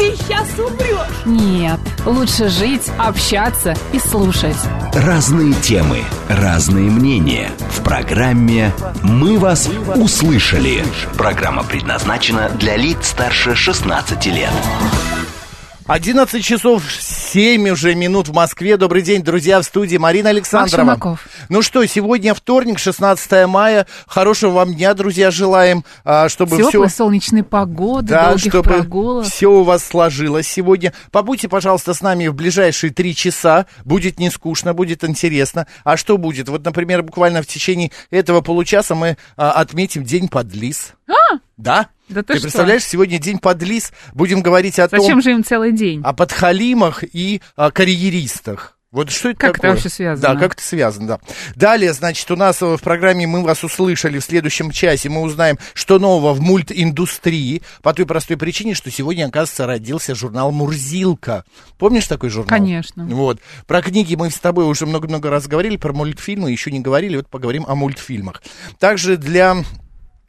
ты сейчас умрешь. Нет, лучше жить, общаться и слушать. Разные темы, разные мнения. В программе «Мы вас услышали». Программа предназначена для лиц старше 16 лет. 11 часов 7 уже минут в Москве. Добрый день, друзья, в студии Марина Александрова. Ну что, сегодня вторник, 16 мая. Хорошего вам дня, друзья, желаем, а, чтобы Теплой все... солнечной погоды, Да, долгих чтобы прогулок. все у вас сложилось сегодня. Побудьте, пожалуйста, с нами в ближайшие три часа. Будет не скучно, будет интересно. А что будет? Вот, например, буквально в течение этого получаса мы а, отметим День подлиз. Да? Да ты что? представляешь, сегодня День подлиз. Будем говорить о том, Зачем же им целый день? о подхалимах и о карьеристах. Вот что это Как это такое? вообще связано? Да, как это связано, да. Далее, значит, у нас э, в программе «Мы вас услышали» в следующем часе мы узнаем, что нового в мультиндустрии, по той простой причине, что сегодня, оказывается, родился журнал «Мурзилка». Помнишь такой журнал? Конечно. Вот. Про книги мы с тобой уже много-много раз говорили, про мультфильмы еще не говорили, вот поговорим о мультфильмах. Также для а,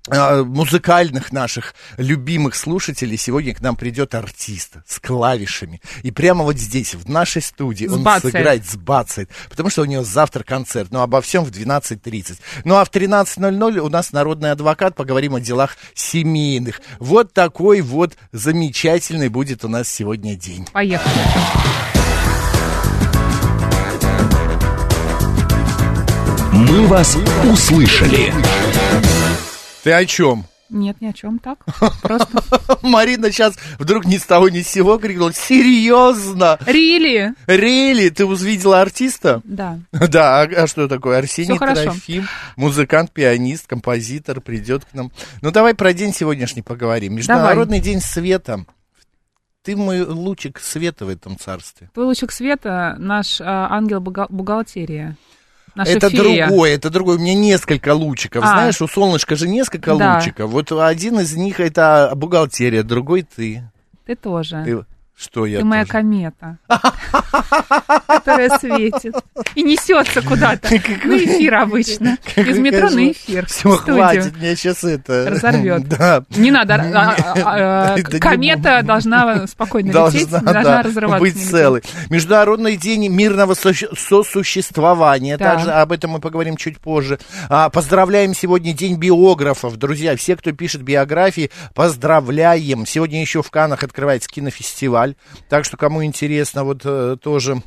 музыкальных наших любимых слушателей сегодня к нам придет артист с клавишами. И прямо вот здесь, в нашей студии, он Сбацает. сыграет, сбацает. Потому что у него завтра концерт. Но обо всем в 12.30. Ну а в 13.00 у нас народный адвокат. Поговорим о делах семейных. Вот такой вот замечательный будет у нас сегодня день. Поехали. «Мы вас услышали». Ты о чем? Нет, ни о чем так. Просто. Марина сейчас вдруг ни с того ни с сего крикнула. Серьезно? Рили? Рели, ты увидела артиста? Да. Да, а, а что такое? Арсений. Трофим, музыкант, пианист, композитор, придет к нам. Ну, давай про день сегодняшний поговорим. Международный день света. Ты мой лучик света в этом царстве. Твой лучик света, наш а, ангел бухгалтерия. Наша это фея. другое, это другое. У меня несколько лучиков. А. Знаешь, у солнышка же несколько Да. лучиков. Вот один из них это бухгалтерия, другой ты. Ты тоже. Ты- Что я Ты моя тоже? комета, которая светит и несется куда-то. На эфир обычно. Из метро на эфир. Все, хватит, меня сейчас это... Разорвет. Да. Не надо. а, а, а, комета должна спокойно лететь, Должна, разрываться. быть целой. Международный день мирного сосуществования. Также об этом мы поговорим чуть позже. Поздравляем сегодня День биографов. Друзья, все, кто пишет биографии, поздравляем. Сегодня еще в Канах открывается кинофестиваль. Так что, кому интересно, вот э, тоже...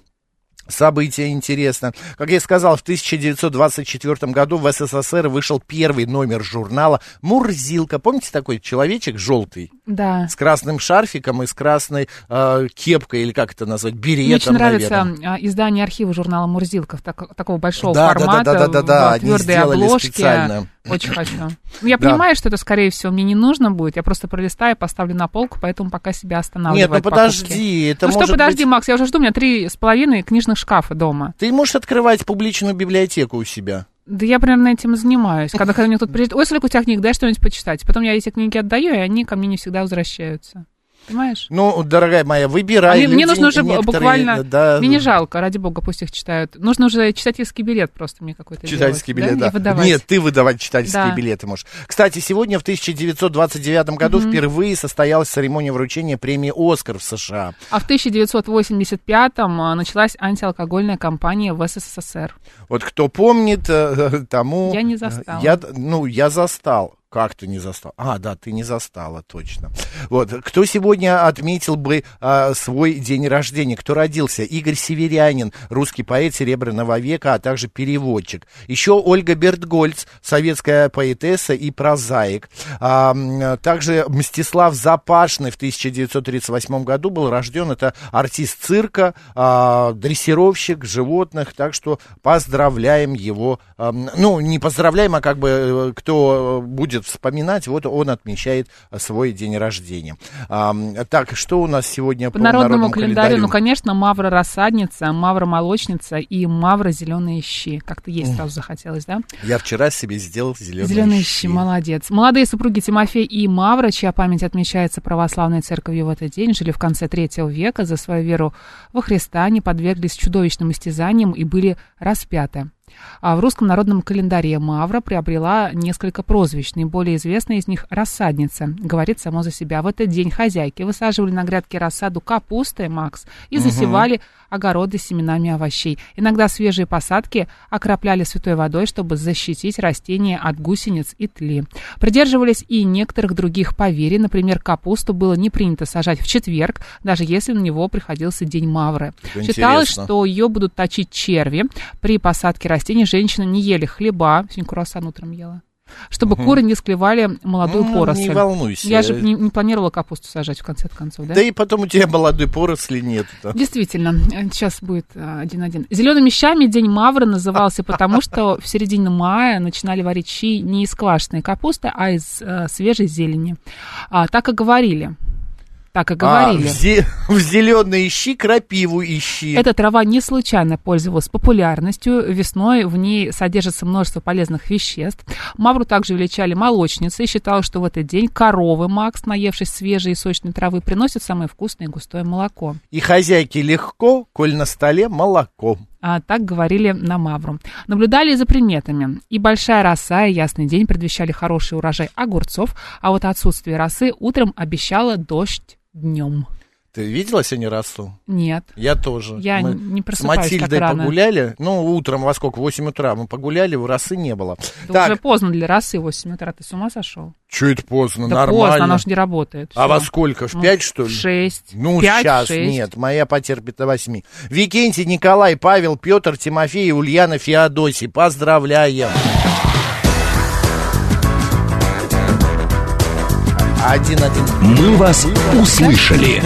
Событие интересно. Как я сказал, в 1924 году в СССР вышел первый номер журнала «Мурзилка». Помните такой человечек желтый? Да. с красным шарфиком и с красной э, кепкой, или как это назвать, беретом, Мне очень нравится наверное. а, издание архива журнала Мурзилков, так- такого большого Да, да, да, формата, да, да, да, в они сделали обложке. специально. Очень хочу. Ну, Я Да. понимаю, что это, скорее всего, мне не нужно будет. Я просто пролистаю, поставлю на полку, поэтому пока себя останавливаю. Нет, ну от покупки. подожди, это Ну что, подожди, быть- Макс, я уже жду, у меня три с половиной книжных шкафа дома. Ты можешь открывать публичную библиотеку у себя. Да я примерно этим и занимаюсь. Когда, когда мне тут приезжает, ой, сколько у тебя книг, дай что-нибудь почитать. Потом я эти книги отдаю, и они ко мне не всегда возвращаются. Понимаешь? Ну, дорогая моя, выбирай. А мне, мне Люди нужно уже буквально... да, Мне не жалко, ради бога, пусть их читают. Нужно уже читательский билет просто мне какой-то Читательский делать, билет, да. И выдавать. Нет, ты выдавать читательские Да. билеты можешь. Кстати, сегодня в 1929 году впервые состоялась церемония вручения премии «Оскар» в США. А в 1985-м а, началась антиалкогольная кампания в СССР. Вот кто помнит, э, тому... Я не застала. Я, ну, я застал. Как ты не застал? А, да, ты не застала, точно. Вот, кто сегодня отметил бы а, свой день рождения? Кто родился? Игорь Северянин, русский поэт Серебряного века, а также переводчик. Еще Ольга Бертгольц, советская поэтесса и прозаик. А, также Мстислав Запашный в 1938 году был рожден. Это артист цирка, а, дрессировщик животных. Так что поздравляем его. ам, ну, не поздравляем, а как бы э, кто будет вспоминать, вот он отмечает а, свой день рождения. А, так, что у нас сегодня по, по народному, календарю? Ну, конечно, Мавра рассадница, Мавра молочница и Мавра зеленые щи. Как-то есть сразу захотелось, да? Я вчера себе сделал зеленые, зеленые щи. щи. Молодец. Молодые супруги Тимофей и Мавра, чья память отмечается православной церковью в этот день, жили в конце третьего века за свою веру во Христа, они подверглись чудовищным истязаниям и были распяты. А в русском народном календаре Мавра приобрела несколько прозвищ. Наиболее известное из них – рассадница. Говорит само за себя. В этот день хозяйки высаживали на грядке рассаду капусты, Макс, и засевали огороды семенами овощей. Иногда свежие посадки окропляли святой водой, чтобы защитить растения от гусениц и тли. Придерживались и некоторых других поверий. Например, капусту было не принято сажать в четверг, даже если на него приходился день Мавры. Это Считалось, интересно. что ее будут точить черви. При посадке растений женщины не ели хлеба. Сегодня круассан утром ела. Чтобы куры не склевали молодую Ну, поросль. не волнуйся. Я же не, не планировала капусту сажать в конце концов, да? Да и потом у тебя молодой поросли нет. Действительно, э, сейчас будет э, один-один. Зелеными щами день Мавры назывался, потому что в середине мая начинали варить щи не из квашеной капусты, а из э, свежей зелени. А, так и говорили. Так и говорили. А, в, зе- в зеленые ищи крапиву ищи. Эта трава не случайно пользовалась популярностью. Весной в ней содержится множество полезных веществ. Мавру также величали молочницей. Считалось, что в этот день коровы Макс, наевшись свежей и сочной травы, приносят самое вкусное и густое молоко. И хозяйке легко, коль на столе молоко. А, так говорили на Мавру. Наблюдали за приметами. И большая роса, и ясный день предвещали хороший урожай огурцов, а вот отсутствие росы утром обещало дождь днем. Ты видела сегодня росу? Нет. Я тоже. Я Мы не с просыпаюсь Матильдой так рано. погуляли. Ну, утром во сколько? В 8 утра. Мы погуляли, росы не было. Да так, уже поздно для росы, 8 утра. Ты с ума сошел? что это поздно? Да Нормально. поздно, она же не работает. А Всё. во сколько? В Ну, 5, что ли? В 6. Ну, 5, сейчас 6. нет. Моя потерпит до 8. Викентий, Николай, Павел, Петр, Тимофей, Ульяна, Феодосий. Поздравляем. Один-один. «Мы вас услышали».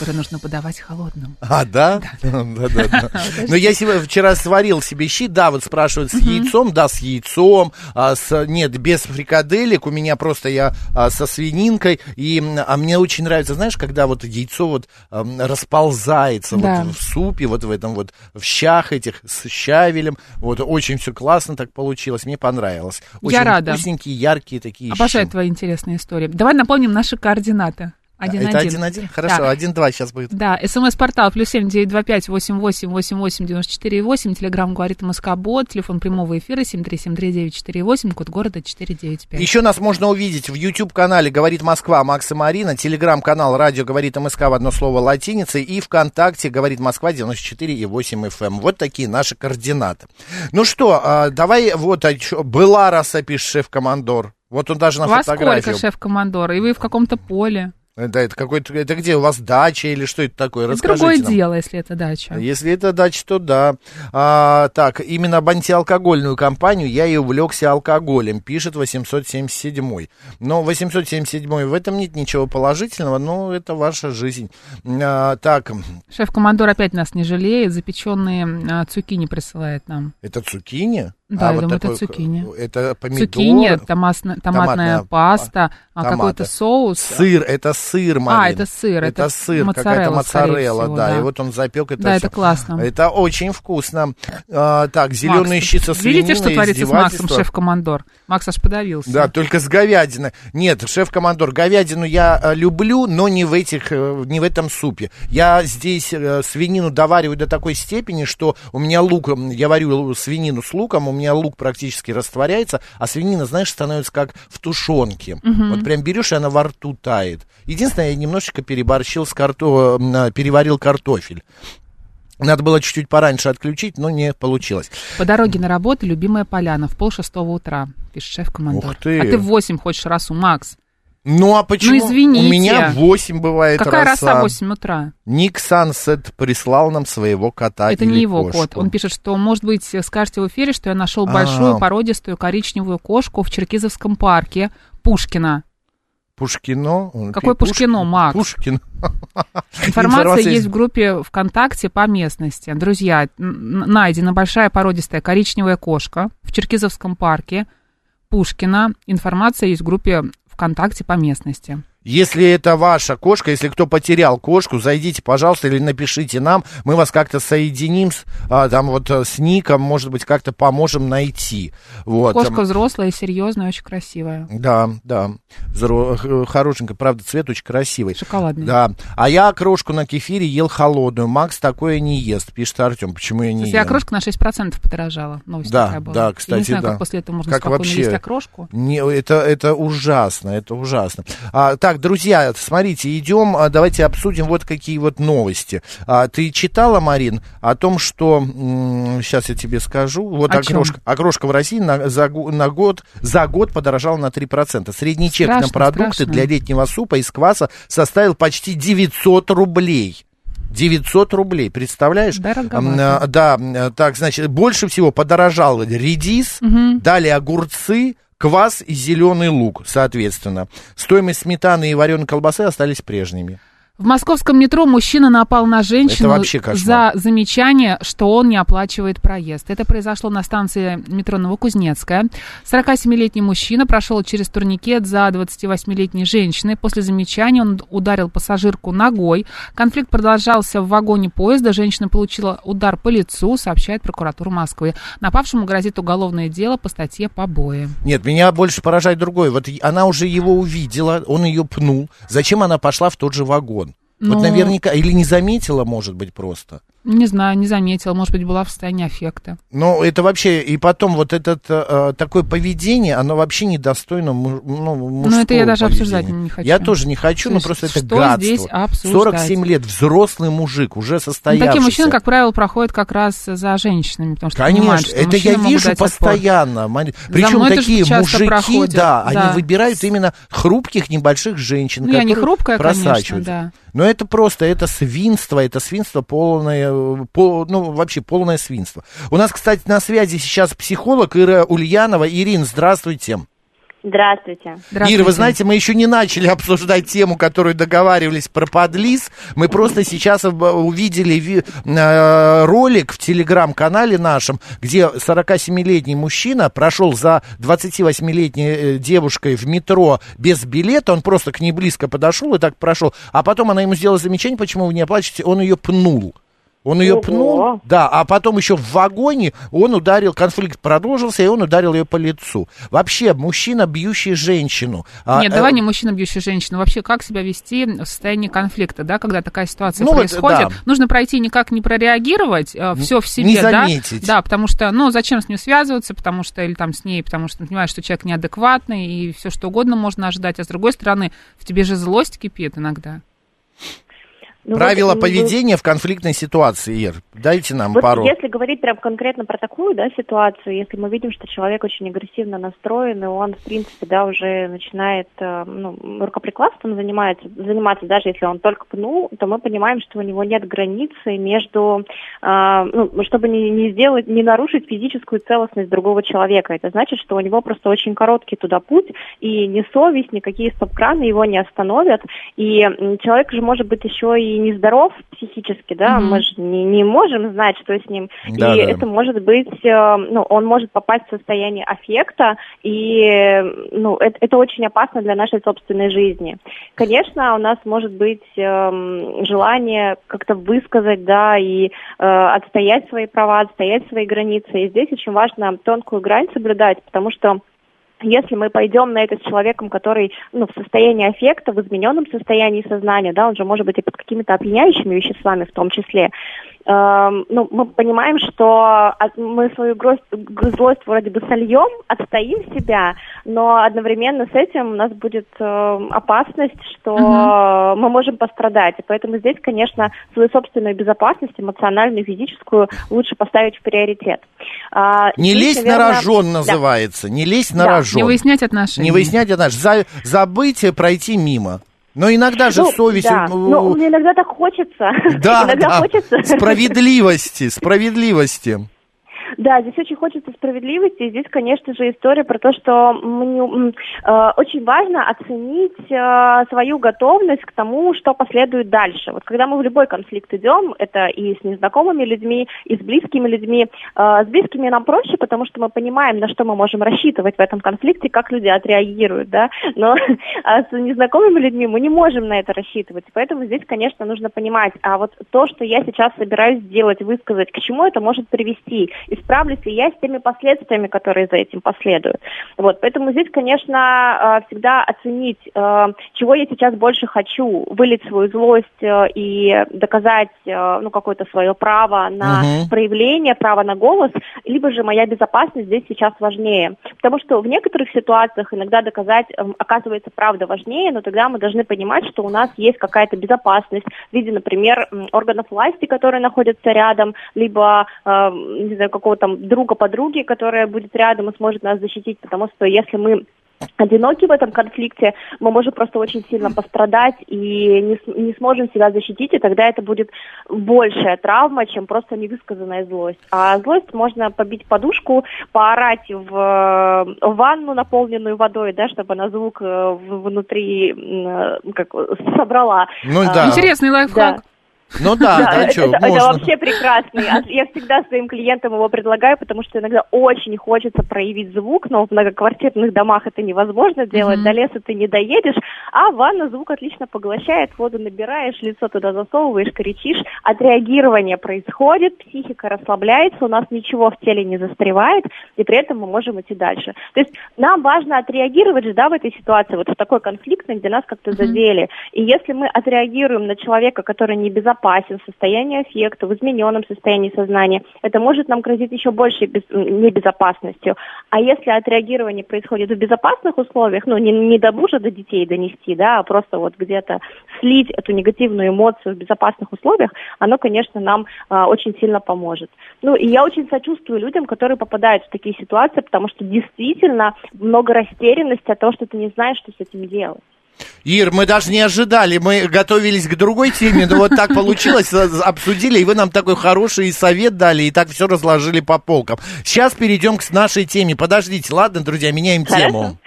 Которые нужно подавать холодным. А, да? Да-да-да. Но я вчера сварил себе щи, да, вот спрашивают, с яйцом, да, с яйцом, а, с, нет, без фрикаделек, у меня просто я а, со свининкой, и, а мне очень нравится, знаешь, когда вот яйцо вот расползается Да. вот в супе, вот в этом вот, в щах этих, с щавелем, вот, очень все классно так получилось, мне понравилось. Очень Я рада. вкусненькие, яркие такие Обожаю твои интересные истории. Давай напомним наши координаты. Один Это один. один-один? Хорошо, Да. один-два сейчас будет. Да, смс-портал плюс семь девять два пять восемь восемь восемь восемь девяносто четыре восемь. Телеграмм говорит Москобот. Телефон прямого эфира семь три семь три девять четыре восемь. Код города четыре девять пять. Еще нас можно увидеть в YouTube-канале «Говорит Москва» Макс и Марина, телеграм-канал «Радио говорит МСК» в одно слово латиницей и ВКонтакте «Говорит Москва» 94,8 FM. Вот такие наши координаты. Ну что, а, давай вот была раз пишет шеф-командор. Вот он даже на вас фотографии. сколько, шеф-командор? И вы в каком-то поле. Это, это какой-то, это где у вас дача или что это такое? Это Расскажите другое нам. дело, если это дача. Если это дача, то да. А, так, именно об антиалкогольную кампанию я и увлекся алкоголем, пишет 877. Но 877 в этом нет ничего положительного, но это ваша жизнь. А, так, Шеф-командор опять нас не жалеет. Запеченные а, цукини присылает нам. это цукини? Да, А, я вот думаю, это такой, цукини. Это помидор. Цукини, томатная, Томатная паста, а, какой-то соус. Сыр, это сыр, Марин. А, это сыр, Это, это сыр, какая-то моцарелла, скорее моцарелла, всего, да. да. И вот он запек это Да, всё. это классно. Это очень вкусно. А, так, зеленые Макс, щи со свининой, Видите, что творится с Максом, шеф-командор? Макс аж подавился. Да, только с говядиной. Нет, шеф-командор, говядину я э, люблю, но не в этих, э, не в этом супе. Я здесь э, свинину довариваю до такой степени, что у меня лук, я варю свинину с луком, у меня лук практически растворяется, а свинина, знаешь, становится как в тушенке. Вот прям берешь, и она во рту тает. Единственное, я немножечко переборщил с карто... э, переварил картофель. Надо было чуть-чуть пораньше отключить, но не получилось. По дороге на работу любимая поляна в пол шестого утра, пишет шеф-командор. А ты в восемь хочешь расу, Макс. Ну а почему? извините. У меня 8 бывает Какая роса. роса в 8 утра? Ник Сансет прислал нам своего кота Это не его кошку. кот. Он пишет, что, может быть, скажете в эфире, что я нашел А. большую породистую коричневую кошку в Черкизовском парке Пушкина. Пушкино. Он Какой пи- Пуш- Пушкино, Макс? Пушкин. Информация есть в группе ВКонтакте по местности. Друзья, найдена большая породистая коричневая кошка в Черкизовском парке. Пушкина. Информация есть в группе ВКонтакте по местности. Если это ваша кошка, если кто потерял кошку, зайдите, пожалуйста, или напишите нам, мы вас как-то соединим с, а, там вот э, с ником, может быть, как-то поможем найти. Вот. Кошка взрослая, серьезная, очень красивая. Да, да, Взро... хорошенькая, правда, цвет очень красивый. Шоколадный. Да, а я крошку на кефире ел холодную, Макс такое не ест, пишет Артем, почему я не Кстати, ем? окрошка на 6% подорожала. Новость Да, такая была. да, Я не кстати, знаю, да. как после этого можно Как спокойно вообще? есть окрошку. Не, это, это ужасно, это ужасно. А, так, друзья, смотрите, идем, а, давайте обсудим вот какие вот новости. А, ты читала, Марин, о том, что, сейчас я тебе скажу, вот О чем? окрошка, окрошка в России на, за, на год, за год подорожала на 3%. Средний чек на Страшно, продукты страшно. для летнего супа из кваса составил почти 900 рублей. 900 рублей, представляешь? Дороговато. М, а, Да, м, так, значит, больше всего подорожал редис, далее огурцы, квас и зеленый лук, соответственно. Стоимость сметаны и вареной колбасы остались прежними. В московском метро мужчина напал на женщину за замечание, что он не оплачивает проезд. Это произошло на станции метро Новокузнецкая. 47-летний мужчина прошел через турникет за 28-летней женщиной. После замечания он ударил пассажирку ногой. Конфликт продолжался в вагоне поезда. Женщина получила удар по лицу, сообщает прокуратура Москвы. Напавшему грозит уголовное дело по статье «Побои». Нет, меня больше поражает другое. Вот она уже его увидела, он ее пнул. Зачем она пошла в тот же вагон? Ну- Вот наверняка, или не заметила, может быть, просто. Не знаю, не заметила. Может быть, была в состоянии аффекта. Но это вообще, и потом вот это э, такое поведение, оно вообще недостойно му- ну, мужского это я даже поведения. обсуждать не хочу. Я тоже не хочу, То но просто это что гадство. здесь обсуждать? 47 лет, взрослый мужик, уже Ну, состоявшийся. такие мужчины, как правило, проходят как раз за женщинами, потому что понимают, Конечно, что это я вижу отпор. постоянно. Мари- Причем такие мужики, проходят, да, да. они выбирают именно хрупких небольших женщин, Ну, я не которые хрупкая, конечно, просачиваются. да. Но это просто, это свинство, это свинство полное, пол- ну, вообще полное свинство. У нас, кстати, на связи сейчас психолог Ира Ульянова. Ирин, здравствуйте. Здравствуйте. Здравствуйте. Ира, вы знаете, мы еще не начали обсуждать тему, которую договаривались про подлиз. Мы просто сейчас увидели ви- э, ролик в телеграм-канале нашем, где 47-летний мужчина прошел за 28-летней э, девушкой в метро без билета. Он просто к ней близко подошел и так прошел. А потом она ему сделала замечание, почему вы не оплачиваете. Он ее пнул. Он ее Ого. пнул, да, а потом еще в вагоне он ударил, конфликт продолжился, и он ударил ее по лицу. Вообще, мужчина, бьющий женщину. а, Нет, э, давай не мужчина, бьющий женщину. Вообще, как себя вести в состоянии конфликта, да, когда такая ситуация Ну, вот, происходит? да. Нужно пройти никак не прореагировать, все в себе, не да? заметить. Да, потому что, ну, зачем с ним связываться, потому что, или там с ней, потому что понимаешь, что человек неадекватный, и все что угодно можно ожидать, а с другой стороны, в тебе же злость кипит иногда. Ну, Правила вот, поведения в конфликтной ситуации, Ир. Дайте нам Вот пару. если говорить прям конкретно про такую, да, ситуацию, если мы видим, что человек очень агрессивно настроен, и он, в принципе, да, уже начинает, э, ну, рукоприкладством занимается, заниматься, даже если он только пнул, то мы понимаем, что у него нет границы между, э, ну, чтобы не, не сделать, не нарушить физическую целостность другого человека. Это значит, что у него просто очень короткий туда путь, и ни совесть, никакие стоп-краны его не остановят, и человек же может быть еще и нездоров психически, да, Мгм. мы же не, не можем знать, что с ним, Да, и да. это может быть, э, ну, он может попасть в состояние аффекта, и, э, ну, это, это очень опасно для нашей собственной жизни. Конечно, у нас может быть эм, желание как-то высказать, да, и э, отстоять свои права, отстоять свои границы, и здесь очень важно тонкую грань соблюдать, потому что если мы пойдем на это с человеком, который ну, в состоянии аффекта, в измененном состоянии сознания, да, он же может быть и под какими-то опьяняющими веществами в том числе, ну, мы понимаем, что от- мы свою гроздь- г- злость вроде бы сольем, отстоим себя, но одновременно с этим у нас будет эм, опасность, что мы можем пострадать. И поэтому здесь, конечно, свою собственную безопасность, эмоциональную, физическую, лучше поставить в приоритет. А, Не лезть на наверное, рожон да. называется. Не лезть на Да. рожон. Не выяснять отношения. Не выяснять отношения. За- забыть и пройти мимо. Но иногда же Ну, совесть... Да. Но мне иногда так хочется. Да, иногда да. хочется. Справедливости, справедливости. Да, здесь очень хочется справедливости. И здесь, конечно же, история про то, что мне, э, очень важно оценить э, свою готовность к тому, что последует дальше. Вот когда мы в любой конфликт идем, это и с незнакомыми людьми, и с близкими людьми. Э, с близкими нам проще, потому что мы понимаем, на что мы можем рассчитывать в этом конфликте, как люди отреагируют, да. Но а с незнакомыми людьми мы не можем на это рассчитывать. Поэтому здесь, конечно, нужно понимать, а вот то, что я сейчас собираюсь сделать, высказать, к чему это может привести, исправлюсь ли я с теми последствиями, которые за этим последуют. Вот, поэтому здесь, конечно, э, всегда оценить, э, чего я сейчас больше хочу, вылить свою злость э, и доказать, ну, какое-то свое право на угу. проявление, право на голос, либо же моя безопасность здесь сейчас важнее. Потому что в некоторых ситуациях иногда доказать, эм, оказывается, правда важнее, но тогда мы должны понимать, что у нас есть какая-то безопасность в виде, например, органов власти, которые находятся рядом, либо, не знаю, какого-то там друга подруги, которая будет рядом и сможет нас защитить, потому что если мы одиноки в этом конфликте, мы можем просто очень сильно пострадать и не, не сможем себя защитить, и тогда это будет большая травма, чем просто невысказанная злость. А злость можно побить подушку, поорать в, в ванну, наполненную водой, да, чтобы она звук э, внутри как, собрала. Ну да. Интересный лайфхак. Да. Ну да, да, да это, что, это, это вообще прекрасный. Я всегда своим клиентам его предлагаю, потому что иногда очень хочется проявить звук, но в многоквартирных домах это невозможно делать, mm-hmm. до леса ты не доедешь, а ванна звук отлично поглощает, воду набираешь, лицо туда засовываешь, кричишь, отреагирование происходит, психика расслабляется, у нас ничего в теле не застревает, и при этом мы можем идти дальше. То есть нам важно отреагировать да, в этой ситуации, вот в такой конфликтной, где нас как-то mm-hmm. задели. И если мы отреагируем на человека, который не безопасен, опасен в состоянии аффекта, в измененном состоянии сознания, это может нам грозить еще большей без, небезопасностью. А если отреагирование происходит в безопасных условиях, ну, не, не до мужа, до детей донести, да, а просто вот где-то слить эту негативную эмоцию в безопасных условиях, оно, конечно, нам а, очень сильно поможет. Ну, и я очень сочувствую людям, которые попадают в такие ситуации, потому что действительно много растерянности от того, что ты не знаешь, что с этим делать. Ир, мы даже не ожидали, мы готовились к другой теме, но вот так получилось, обсудили, и вы нам такой хороший совет дали, и так все разложили по полкам. Сейчас перейдем к нашей теме. Подождите, ладно, друзья, меняем тему.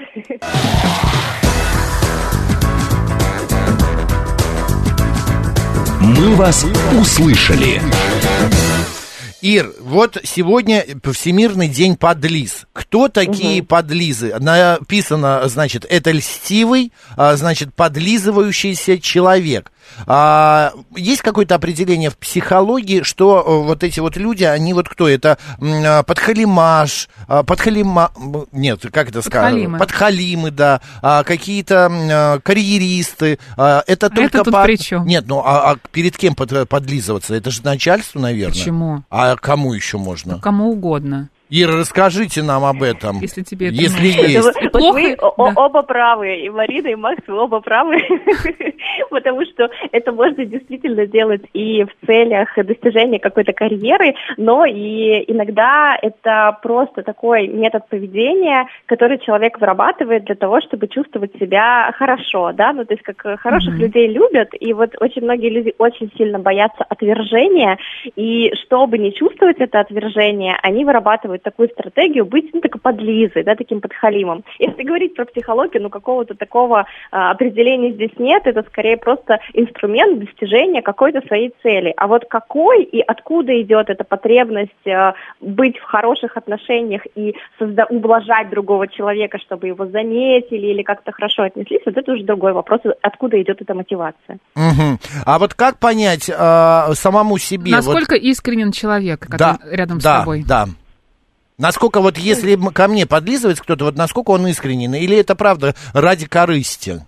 Мы вас услышали. Ир, вот сегодня Всемирный день подлиз. Кто такие угу. подлизы? Написано, значит, это льстивый, а, значит, подлизывающийся человек. А, есть какое-то определение в психологии, что э, вот эти вот люди, они вот кто? Это а, подхалимаш, а, подхалима... Нет, как это сказать? Подхалимы, да. А, какие-то карьеристы. А, это а только это по... при чем? Нет, ну а, а перед кем под, подлизываться? Это же начальство, наверное. Почему? А кому еще можно? Ну, кому угодно. Ира, расскажите нам об этом. Если тебе это Если есть. Вот, вот вы да. оба правы, и Марина, и Макс, вы оба правы, потому что это можно действительно делать и в целях достижения какой-то карьеры, но и иногда это просто такой метод поведения, который человек вырабатывает для того, чтобы чувствовать себя хорошо, да, ну то есть как хороших mm-hmm. людей любят, и вот очень многие люди очень сильно боятся отвержения, и чтобы не чувствовать это отвержение, они вырабатывают такую стратегию быть, ну, такой подлизой, да, таким подхалимом. Если говорить про психологию, ну, какого-то такого а, определения здесь нет, это скорее просто инструмент достижения какой-то своей цели. А вот какой и откуда идет эта потребность а, быть в хороших отношениях и созда- ублажать другого человека, чтобы его заметили или как-то хорошо отнеслись, вот это уже другой вопрос, откуда идет эта мотивация. Угу. А вот как понять э, самому себе? Насколько вот... искренен человек, который да, рядом да, с тобой? Да, да. Насколько вот если ко мне подлизывается кто-то, вот насколько он искренен, или это правда ради корысти?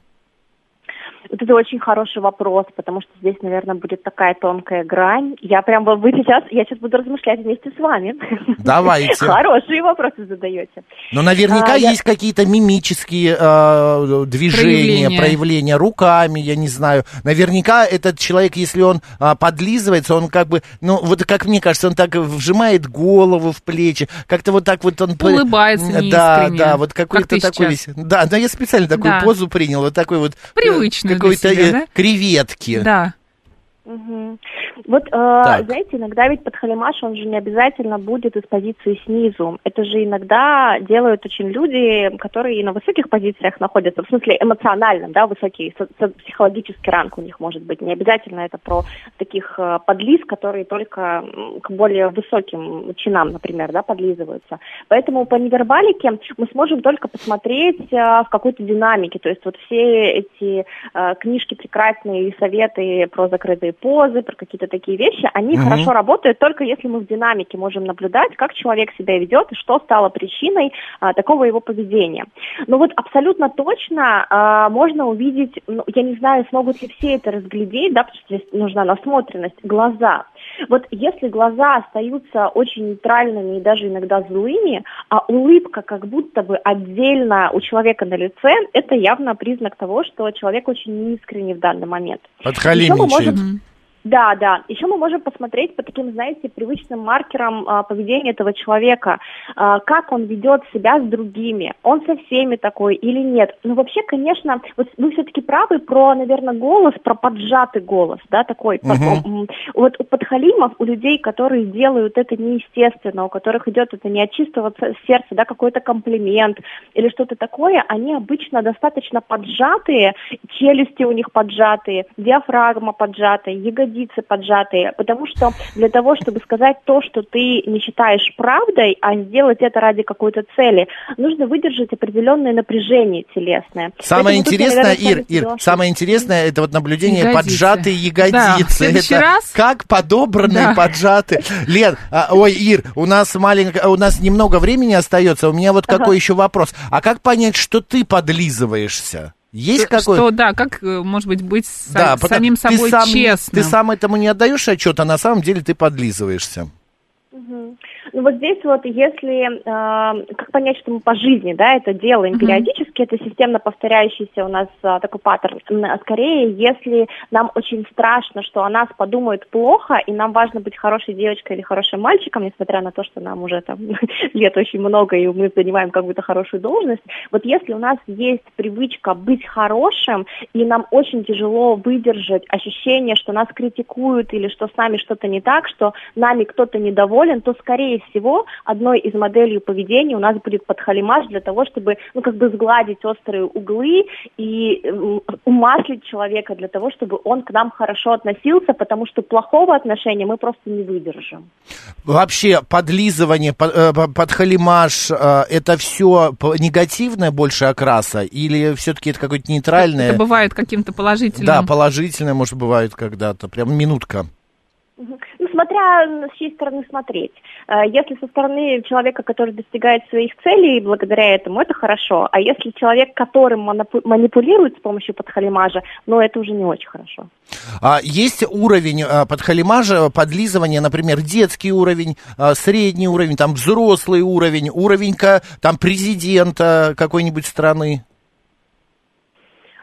Вот это очень хороший вопрос, потому что здесь, наверное, будет такая тонкая грань. Я прям, вы сейчас, я сейчас буду размышлять вместе с вами. Давайте. Хорошие вопросы задаете. Но наверняка а, есть я... какие-то мимические э, движения, проявления. проявления руками, я не знаю. Наверняка этот человек, если он э, подлизывается, он как бы, ну, вот как мне кажется, он так вжимает голову в плечи, как-то вот так вот он... Улыбается Да, да, вот какой-то как такой... Весь... Да, но я специально такую да. позу принял, вот такой вот... Привычный какой-то да? креветки. Да. Мгм. Вот, э, знаете, иногда ведь подхалимаш, он же не обязательно будет из позиции снизу. Это же иногда делают очень люди, которые на высоких позициях находятся, в смысле эмоциональном, да, высокий со- со- психологический ранг у них может быть. Не обязательно это про таких э, подлиз, которые только к более высоким чинам, например, да, подлизываются. Поэтому по невербалике мы сможем только посмотреть э, в какой-то динамике. То есть вот все эти э, книжки прекрасные и советы про закрытые позы, про какие-то такие вещи, они Мгм. хорошо работают только если мы в динамике можем наблюдать, как человек себя ведет и что стало причиной а, такого его поведения. Но вот абсолютно точно а, можно увидеть, ну, я не знаю, смогут ли все это разглядеть, да, потому что здесь нужна насмотренность, глаза. Вот если глаза остаются очень нейтральными и даже иногда злыми, а улыбка как будто бы отдельно у человека на лице, это явно признак того, что человек очень неискренний в данный момент. Еще мы Подхалимничает. можем- Да, да. Еще мы можем посмотреть по таким, знаете, привычным маркерам а, поведения этого человека, а, как он ведет себя с другими, он со всеми такой или нет. Ну, вообще, конечно, вот вы все-таки правы про, наверное, голос, про поджатый голос, да, такой. Мгм. М, Вот у подхалимов, у людей, которые делают это неестественно, у которых идет это не от чистого сердца, да, какой-то комплимент или что-то такое, они обычно достаточно поджатые, челюсти у них поджатые, диафрагма поджатая, ягодицы поджатые, потому что для того, чтобы сказать то, что ты не считаешь правдой, а сделать это ради какой-то цели, нужно выдержать определенное напряжение телесное. Самое Поэтому тут интересное, наверное, с Ир, Ир, самое интересное, это вот наблюдение Ягодицы. поджатые Да, в ягодицы. следующий это раз- как подобранные Да. поджатые. Лен, а, ой, Ир, у нас маленько, у нас немного времени остается. У меня вот Ага. какой еще вопрос. А как понять, что ты подлизываешься? Есть какой? Что, да, как, э, может быть, быть с Да, с самим ты собой сам, честным? Ты сам этому не отдаешь отчет, а на самом деле ты подлизываешься. Мгм. Ну вот здесь вот, если, э, как понять, что мы по жизни, да, это делаем периодически, это системно повторяющийся у нас а, такой паттерн. А Скорее, если нам очень страшно, что о нас подумают плохо, и нам важно быть хорошей девочкой или хорошим мальчиком, несмотря на то, что нам уже там лет очень много, и мы занимаем какую-то хорошую должность, вот если у нас есть привычка быть хорошим, и нам очень тяжело выдержать ощущение, что нас критикуют или что с нами что-то не так, что нами кто-то недоволен, то, скорее всего, одной из моделей поведения у нас будет подхалимаш для того, чтобы, ну, как бы сгладить острые углы и м, умаслить человека для того, чтобы он к нам хорошо относился, потому что плохого отношения мы просто не выдержим. Вообще, подлизывание, по- э, по- подхалимаш, э, это все негативное больше окраса? Или все-таки это какое-то нейтральное? Это бывает каким-то положительным. Да, положительное, может, бывает когда-то. Прям минутка. Смотря с чьей стороны смотреть. Э, Если со стороны человека, который достигает своих целей благодаря этому, это хорошо. А если человек, которым манипулирует с помощью подхалимажа, ну, это уже не очень хорошо. А есть уровень а, подхалимажа, подлизывания, например, детский уровень, а, средний уровень, там взрослый уровень, уровень там президента какой-нибудь страны?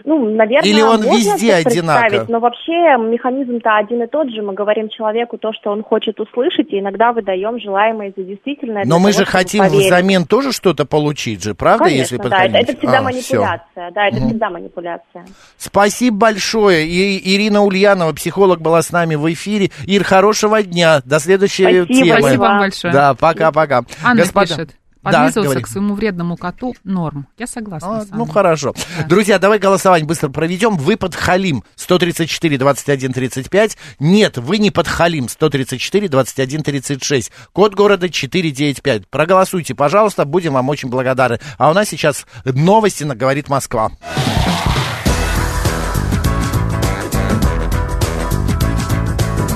Ну, наверное, Или он можно везде так представить, одинаков? но вообще механизм-то один и тот же. Мы говорим человеку то, что он хочет услышать, и иногда выдаем желаемое за действительное. Но мы того, же хотим поверить. взамен тоже что-то получить же, правда? Конечно, если да, это, это всегда А, манипуляция. Да, это Мгм. всегда манипуляция. Спасибо большое. И Ирина Ульянова, психолог, была с нами в эфире. Ир, хорошего дня. До следующей Спасибо, темы. Спасибо вам большое. Да, пока-пока. Анна Господа- пишет. Да, Подлизываться говори. к своему вредному коту норм. Я согласна. с Ну, хорошо. Да. Друзья, давай голосование быстро проведем. Вы под Халим 134 21 35. Нет, вы не под Халим 134 21 36. Код города 495. Проголосуйте, пожалуйста, будем вам очень благодарны. А у нас сейчас новости на «Говорит Москва».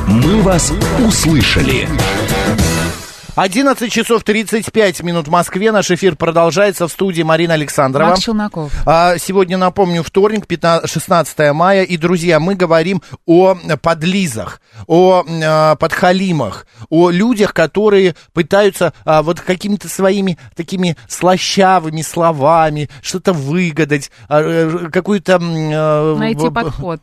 «Мы вас услышали». 11 часов 35 минут в Москве. Наш эфир продолжается в студии Марина Александрова. Макс Челноков. А, Сегодня, напомню, вторник, 15 16 мая. И, друзья, мы говорим о подлизах, о э, подхалимах, о людях, которые пытаются а, вот какими-то своими такими слащавыми словами что-то выгадать, а, э, какую-то... э, Найти подход.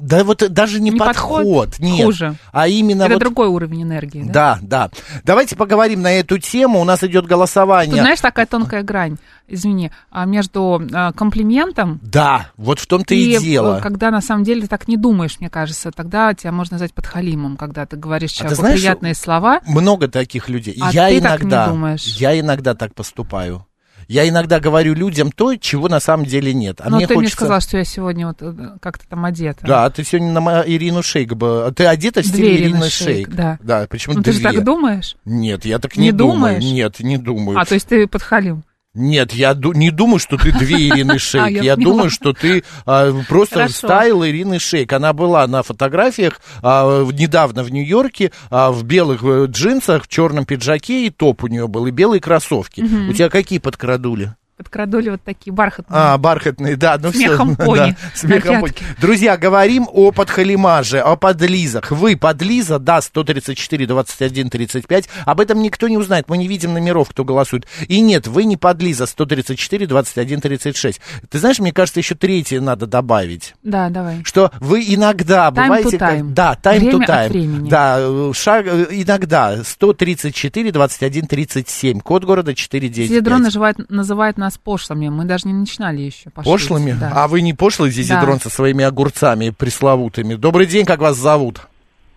Да вот даже не, Не подход, подход, нет, хуже. а именно Это вот... другой уровень энергии, да? Да, да. Давайте поговорим на эту тему. У нас идет Тут, голосование. знаешь, такая тонкая грань, извини, а, между а, комплиментом Да, вот в том-то и, и, дело. э, когда на самом деле ты так не думаешь, мне кажется, тогда тебя можно назвать подхалимом, когда ты говоришь А ты человеку знаешь, приятные слова. Много таких людей. А я ты так иногда, не думаешь. я иногда так поступаю. Я иногда говорю людям то, чего на самом деле нет. А Но мне ты мне хочется... сказал, что я сегодня вот э, как-то там одета. Да, ты сегодня на Ирину Шейк бы. Ты одета в стиле Ирины Ирины Шейк, Шейк. да. Да, почему Ну ты же так думаешь? Нет, я так Не не, думаю. думаешь? Нет, не думаю. А, то есть ты подхалим. Нет, я ду- не думаю, что ты две Ирины Шейк. А, я я думаю, что ты а, просто Хорошо. стайл Ирины Шейк. Она была на фотографиях а, недавно в Нью-Йорке а, в белых э, джинсах, в черном пиджаке и топ у нее был, и белые кроссовки. У тебя какие подкрадули? Подкрадули вот такие бархатные. А, бархатные, да, ну Смехом все. пони да, смехом пони. Друзья, говорим о подхалимаже, о подлизах. Вы подлиза, да, 134, 21, 35. Об этом никто не узнает. Мы не видим номеров, кто голосует. И нет, вы не подлиза, 134, 21, 36. Ты знаешь, мне кажется, еще третье надо добавить. Да, давай. Что вы иногда Time to бываете... как- time. Да, time Время to от time. времени. Да, э, шаг, э, иногда 134, 21, 37. Код города 495. Зидрон называет, называет нас пошлыми. Мы даже не начинали еще. пошутить, Пошлыми? да. А вы не пошлый Зизидрон Да. со своими огурцами пресловутыми? Добрый день, как вас зовут?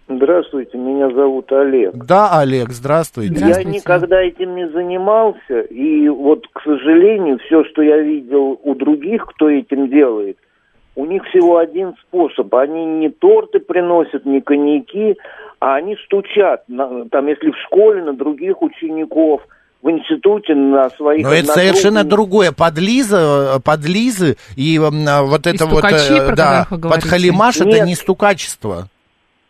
Здравствуйте, меня зовут Олег. Да, Олег, здравствуйте. Здравствуйте. Я никогда этим не занимался, и вот, к сожалению, все, что я видел у других, кто этим делает, у них всего один способ. Они не торты приносят, не коньяки, а они стучат, на- там, если в школе, на других учеников, в институте, на своих Но это совершенно другое. Подлиза, э, подлизы и м, а, вот это вот, э, да, подхалимаш, это не стукачество.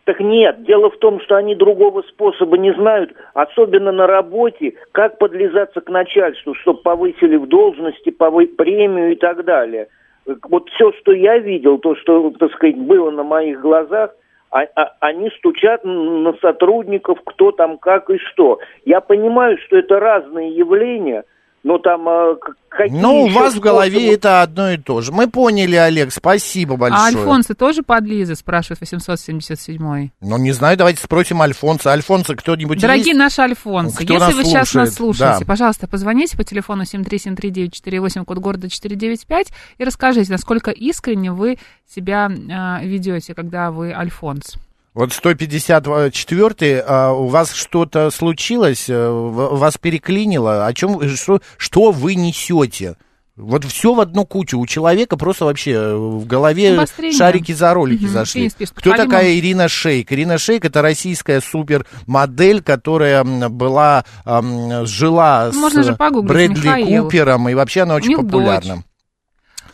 Так нет, дело в том, что они другого способа не знают, особенно на работе, как подлизаться к начальству, чтобы повысили в должности, повы- премию и так далее. Э, Вот все, что я видел, то, что, так сказать, было на моих глазах, они стучат на сотрудников, кто там, как и что. Я понимаю, что это разные явления, но там а, к- какие Ну, у вас в голове способы- это одно и то же. Мы поняли, Олег, спасибо большое. А Альфонсы тоже подлизы, спрашивает 877 Ну, не знаю, давайте спросим Альфонса. Альфонса, кто-нибудь Дорогие есть? наши альфонсы, Кто если нас вы сейчас нас слушает? слушаете, Да. пожалуйста, позвоните по телефону 7373948, код города 495, и расскажите, насколько искренне вы себя а, ведете, когда вы альфонс. Вот 154 а, у вас что-то случилось, э, вас переклинило, о чем, что, что вы несете? Вот все в одну кучу. У человека просто вообще э, в голове Обострение. шарики за ролики Мгм. зашли. Пишет, Кто Халимов. такая Ирина Шейк? Ирина Шейк это российская супермодель, которая была, жила Ну, можно с Брэдли Михаил. Купером, и вообще она очень них популярна. дочь.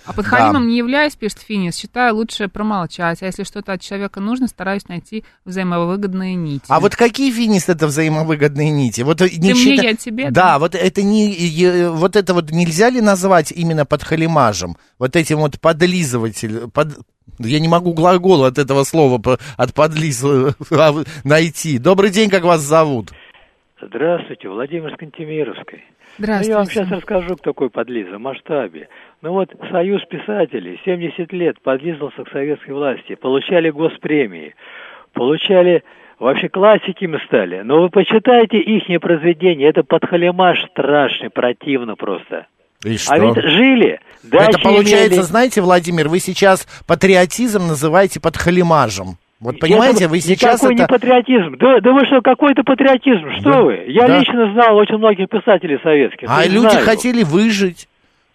А под халимом не являюсь, пишет Финис, считаю лучше промолчать, а если что-то от человека нужно, стараюсь найти взаимовыгодные нити. А вот какие финис это взаимовыгодные нити? Вот э, не Ты мне, счита- я тебе, Да, да? вот это не вот это вот нельзя ли назвать именно подхалимажем? Вот этим вот подлизыватель, под- я не могу глагол от этого слова от подлиз а, найти. Добрый день, как вас зовут? Здравствуйте, Владимир с Кантемировской. Ну, Здравствуйте. я вам сейчас расскажу, кто такой подлиза, в масштабе. Ну вот, Союз писателей 70 лет подлизался к советской власти, получали госпремии, получали... Вообще классики мы стали. Но вы почитайте их произведения, это подхалимаш страшный, противно просто. И что? А ведь жили, это получается, имели. знаете, Владимир, вы сейчас патриотизм называете подхалимажем. Вот понимаете, Это вы сейчас никакой это... не патриотизм. Да, да вы что, какой-то патриотизм? Что Да, вы? Я да. лично знал очень многих писателей советских. А люди знаю. хотели выжить.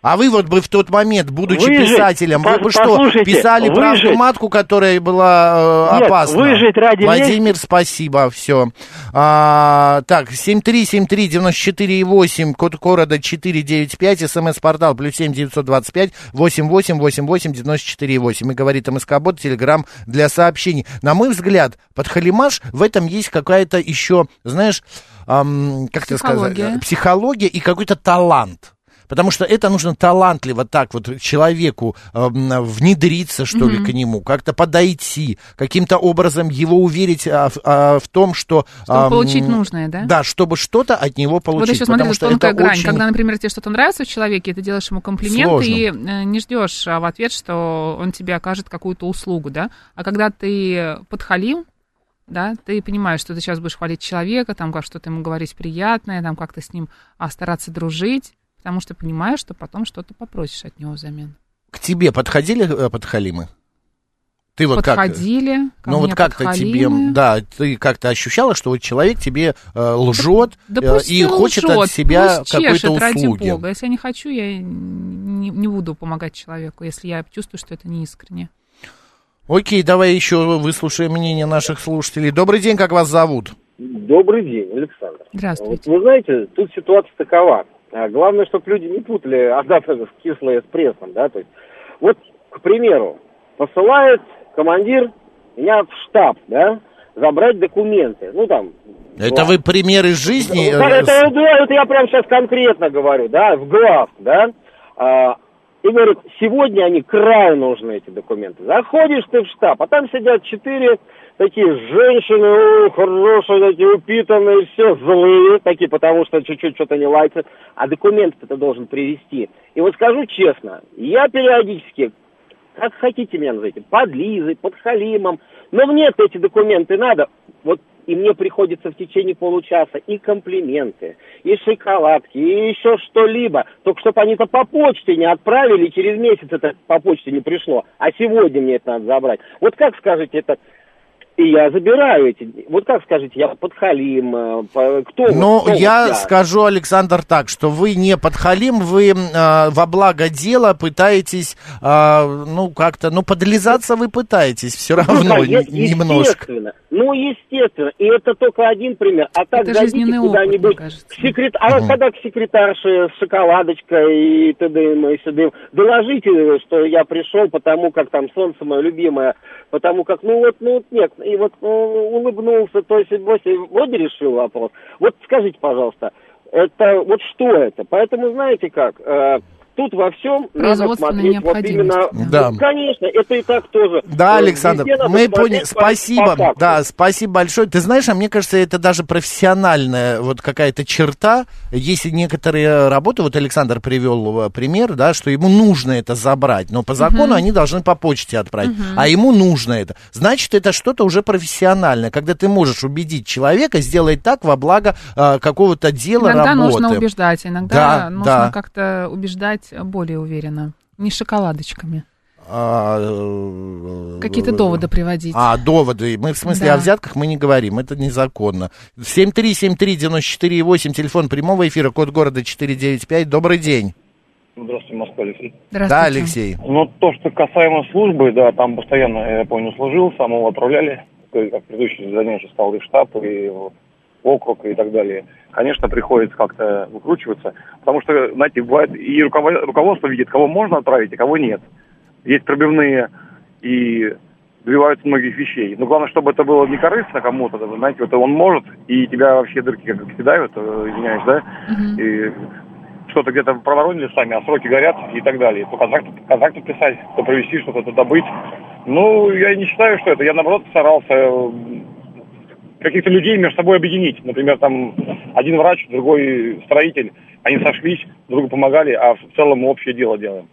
А вы вот бы в тот момент, будучи Выжить? писателем, вы бы что, писали про выжить? автоматку, которая была э, Нет, опасна? выжить ради Владимир, спасибо, все. А, так, 7373948, код города 495, смс-портал плюс 7 925 88 88 94 8. И говорит МСК-бот, телеграм для сообщений. На мой взгляд, под халимаш в этом есть какая-то еще, знаешь, ам, как тебе сказать, Психология. психология и какой-то талант. Потому что это нужно талантливо так вот человеку э, внедриться, что ли, к нему, как-то подойти, каким-то образом его уверить а, в, а, в том, что... Чтобы а, получить нужное, да? Да, чтобы что-то от него получить. Вот еще смотри, что тонкая это грань. очень... Когда, например, тебе что-то нравится в человеке, ты делаешь ему комплимент Сложно. и э, не ждешь а, в ответ, что он тебе окажет какую-то услугу, да? А когда ты подхалим, да, ты понимаешь, что ты сейчас будешь хвалить человека, там как что-то ему говорить приятное, там как-то с ним а, стараться дружить, потому что понимаешь, что потом что-то попросишь от него взамен. К тебе подходили э, подхалимы? Ты вот как... Подходили, ко Ну мне вот как-то тебе, да, ты как-то ощущала, что вот человек тебе э, лжет Да э, и хочет от себя какой-то чешет, ради услуги. бога. Если я не хочу, я не, не буду помогать человеку, если я чувствую, что это не искренне. Окей, давай еще выслушаем мнение наших слушателей. Добрый день, как вас зовут? Добрый день, Александр. Здравствуйте. Вот вы знаете, тут ситуация такова. А, Главное, чтобы люди не путали адаптеры с кислое с прессом, да, то есть, вот, к примеру, посылает командир меня в штаб, да, забрать документы, ну, там... Это вы примеры жизни? Ну, э, это, да, это я прям сейчас конкретно говорю, да, в глав, да, А, и говорит, сегодня они край нужны, эти документы. Заходишь ты в штаб, а там сидят четыре такие женщины, о, хорошие, такие упитанные, все злые, такие, потому что чуть-чуть что-то не лается, а документы ты должен привезти. И вот скажу честно, я периодически, как хотите меня назовите, под Лизой, под Халимом, но мне эти документы надо, вот и мне приходится в течение получаса и комплименты, и шоколадки, и еще что-либо. Только чтобы они-то по почте не отправили, через месяц это по почте не пришло. А сегодня мне это надо забрать. Вот как скажете, это... И я забираю эти... Вот как скажете, я подхалим, э, кто... Ну, вот, кто я вот скажу, Александр, так, что вы не подхалим, вы э, во благо дела пытаетесь, э, ну, как-то, ну, подлизаться вы пытаетесь все Ну, равно да, е- н- немножко. Естественно. Ну, естественно. И это только один пример. А так Это зайдите опыт, куда-нибудь к секрет... А Мгм. когда к секретарше с шоколадочкой и т.д. и сюда, доложите, что я пришел, потому как там солнце мое любимое, потому как, ну вот, ну вот нет, и вот ну, улыбнулся, то есть вот, вот и решил вопрос. Вот скажите, пожалуйста, это вот что это? Поэтому знаете как, э, тут во всем надо смотреть вот именно... да. Ну, конечно, это и так тоже. Да, Э, Александр, мы поняли. по- Спасибо. по. Да, спасибо большое. Ты знаешь, а мне кажется, это даже профессиональная вот какая-то черта. Если некоторые работы, вот Александр привел э, пример, да, что ему нужно это забрать, но по закону они должны по почте отправить, а ему нужно это. Значит, это что-то уже профессиональное, когда ты можешь убедить человека сделать так во благо э, какого-то дела, Иногда работы. нужно убеждать, иногда Да, нужно да. как-то убеждать более уверенно. Не шоколадочками. А, э, Какие-то доводы приводить. А, доводы. Мы в смысле Да. о взятках мы не говорим, это незаконно. 7373948, телефон прямого эфира, код города 495. Добрый день. Здравствуйте, Москва, Алексей. Здравствуйте. Да, Алексей. Ну, то, что касаемо службы, да, там постоянно, я помню, служил, самого отправляли, как предыдущий сейчас стал и в штаб, и в округ, и так далее. Конечно, приходится как-то выкручиваться, потому что, знаете, бывает, и руковод- руководство видит, кого можно отправить, а кого нет. Есть пробивные и добиваются многих вещей. Но главное, чтобы это было не корыстно кому-то, знаете, вот он может, и тебя вообще дырки как кидают, э, извиняюсь, да, Мгм. и что-то где-то проворонили сами, а сроки горят и так далее. То контракт, контракты писать, то провести что-то, то добыть. Ну, я не считаю, что это. Я, наоборот, старался каких-то людей между собой объединить. Например, там один врач, другой строитель. Они сошлись, друг другу помогали, а в целом мы общее дело делаем.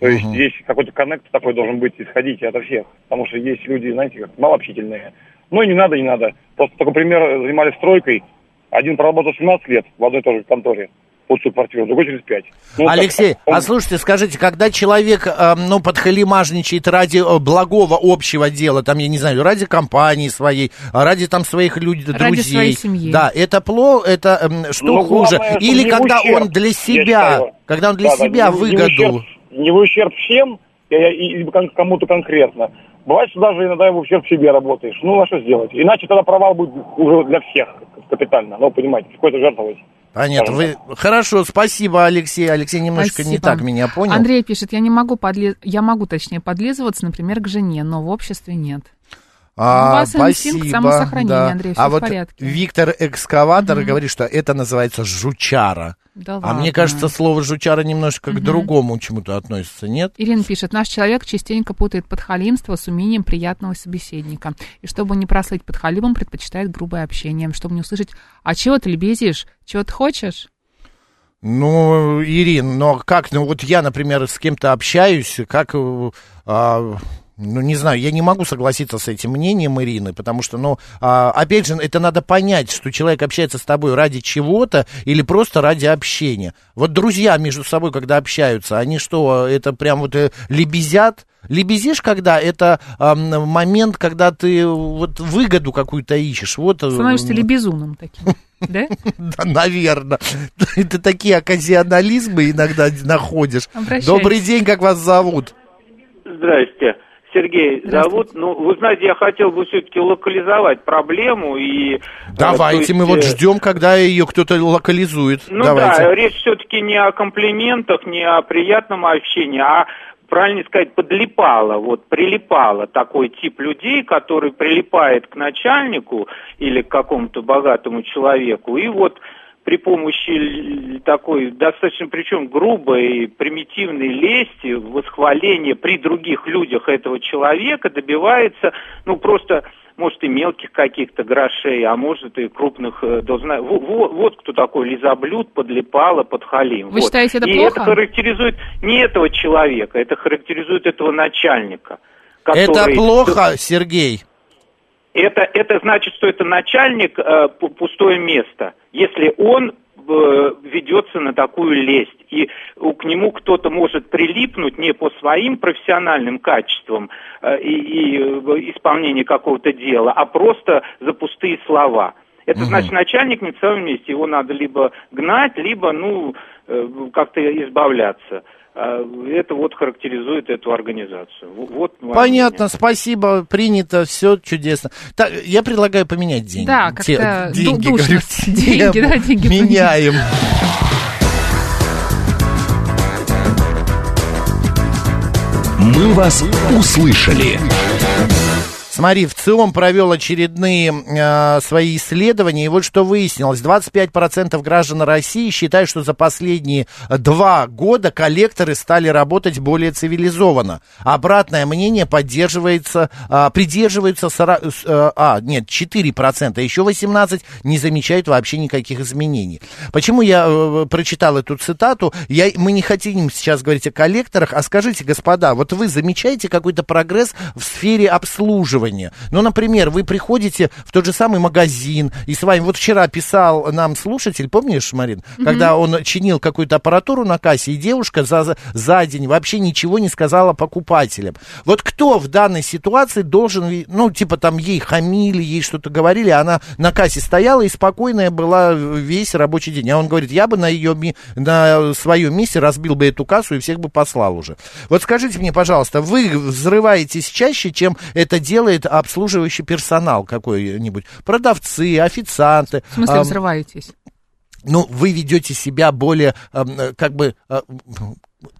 То есть Мгм. здесь какой-то коннект такой должен быть, исходить ото всех. Потому что есть люди, знаете, как малообщительные. Ну и не надо, не надо. Просто такой пример, занимались стройкой. Один проработал 17 лет в одной и той же конторе, получил квартиру, другой через 5. Алексей, а слушайте, скажите, когда человек, э, ну, подхалимажничает ради э, благого общего дела, там, я не знаю, ради компании своей, ради там своих людей, Ради друзей. своей семьи. Да, это плохо, это эм, что Ну, хуже? главное, Или когда ущерб, он для я себя, считаю. когда он для Да, да, себя не- не в выгоду... ущерб- Не в ущерб всем, и, и- и кон- кому-то конкретно. Бывает, что даже иногда в ущерб себе работаешь. Ну, а что сделать? Иначе тогда провал будет уже для всех капитально. Ну, понимаете, какой-то жертвовать. Понятно, Скажем вы... Хорошо, спасибо, Алексей. Алексей немножко не Спасибо. так меня понял. Андрей пишет, я не могу подлез... я могу, точнее, подлизываться, например, к жене, но в обществе нет. А, У вас инстинкт спасибо, самосохранения, да. Андрей, всё а в вот порядке. Виктор Экскаватор говорит, что это называется жучара. Да А мне ладно. кажется, слово жучара немножко к Мгм. другому чему-то относится, нет? Ирина пишет, наш человек частенько путает подхалимство с умением приятного собеседника. И чтобы не прослыть подхалимом, предпочитает грубое общение. Чтобы не услышать, а чего ты лебезишь? Чего ты хочешь? Ну, Ирин, но как, ну вот я, например, с кем-то общаюсь, как, э, а, ну, не знаю, я не могу согласиться с этим мнением Ирины, потому что, ну, а, опять же, это надо понять, что человек общается с тобой ради чего-то или просто ради общения. Вот друзья между собой, когда общаются, они что, это прям вот э, лебезят? Лебезишь, когда это ам, момент, когда ты вот выгоду какую-то ищешь. Вот, э, Становишься лебезуном таким, да? да, наверное. Ты такие оказионализмы иногда находишь. Добрый день, как вас зовут? Здрасте. Сергей зовут. Ну, вы знаете, я хотел бы все-таки локализовать проблему и... э, Давайте, то мы вот есть, э, ждем, когда ее кто-то локализует. Ну Давайте. да, речь все-таки не о комплиментах, не о приятном общении, а правильно сказать, подлипало, вот прилипало такой тип людей, который прилипает к начальнику или к какому-то богатому человеку, и вот при помощи такой достаточно причем грубой примитивной лести, восхваления при других людях этого человека добивается, ну просто может и мелких каких-то грошей, а может и крупных э, должна. Во- во- Вот, кто такой лизоблюд, подлипало, подхалим. Вы Вот. считаете, это и плохо? это характеризует не этого человека, это характеризует этого начальника. Это который- плохо, Сергей. Это, это значит, что это начальник э, пу- пустое место, если он э, ведется на такую лесть, и к нему кто-то может прилипнуть не по своим профессиональным качествам э, и, и, исполнению какого-то дела, а просто за пустые слова. Это значит, начальник не в своем месте, его надо либо гнать, либо, ну, э, как-то избавляться. А Это вот характеризует эту организацию. Вот Понятно, спасибо, принято, все чудесно. Так, я предлагаю поменять деньги. Да, как-то Те- деньги, душно. говорю, Деньги, тему. да, деньги Меняем. «Мы вас услышали». Смотри, ВЦИОМ провел очередные э, свои исследования, и вот что выяснилось. 25% граждан России считают, что за последние два года коллекторы стали работать более цивилизованно. Обратное мнение поддерживается, э, придерживаются, сора- с- э, а, нет, 4%, еще 18% не замечают вообще никаких изменений. Почему я э, прочитал эту цитату? Я, мы не хотим сейчас говорить о коллекторах, а скажите, господа, вот вы замечаете какой-то прогресс в сфере обслуживания? Ну, например, вы приходите в тот же самый магазин, и с вами, вот вчера писал нам слушатель, помнишь, Марин, Мгм. когда он чинил какую-то аппаратуру на кассе, и девушка за, за день вообще ничего не сказала покупателям. Вот кто в данной ситуации должен, ну, типа там ей хамили, ей что-то говорили, она на кассе стояла и спокойная была весь рабочий день. А он говорит, я бы на ее, на своем месте разбил бы эту кассу и всех бы послал уже. Вот скажите мне, пожалуйста, вы взрываетесь чаще, чем это делает обслуживающий персонал какой-нибудь? Продавцы, официанты. В смысле, ам, взрываетесь? ну, вы ведете себя более, э, как бы, э,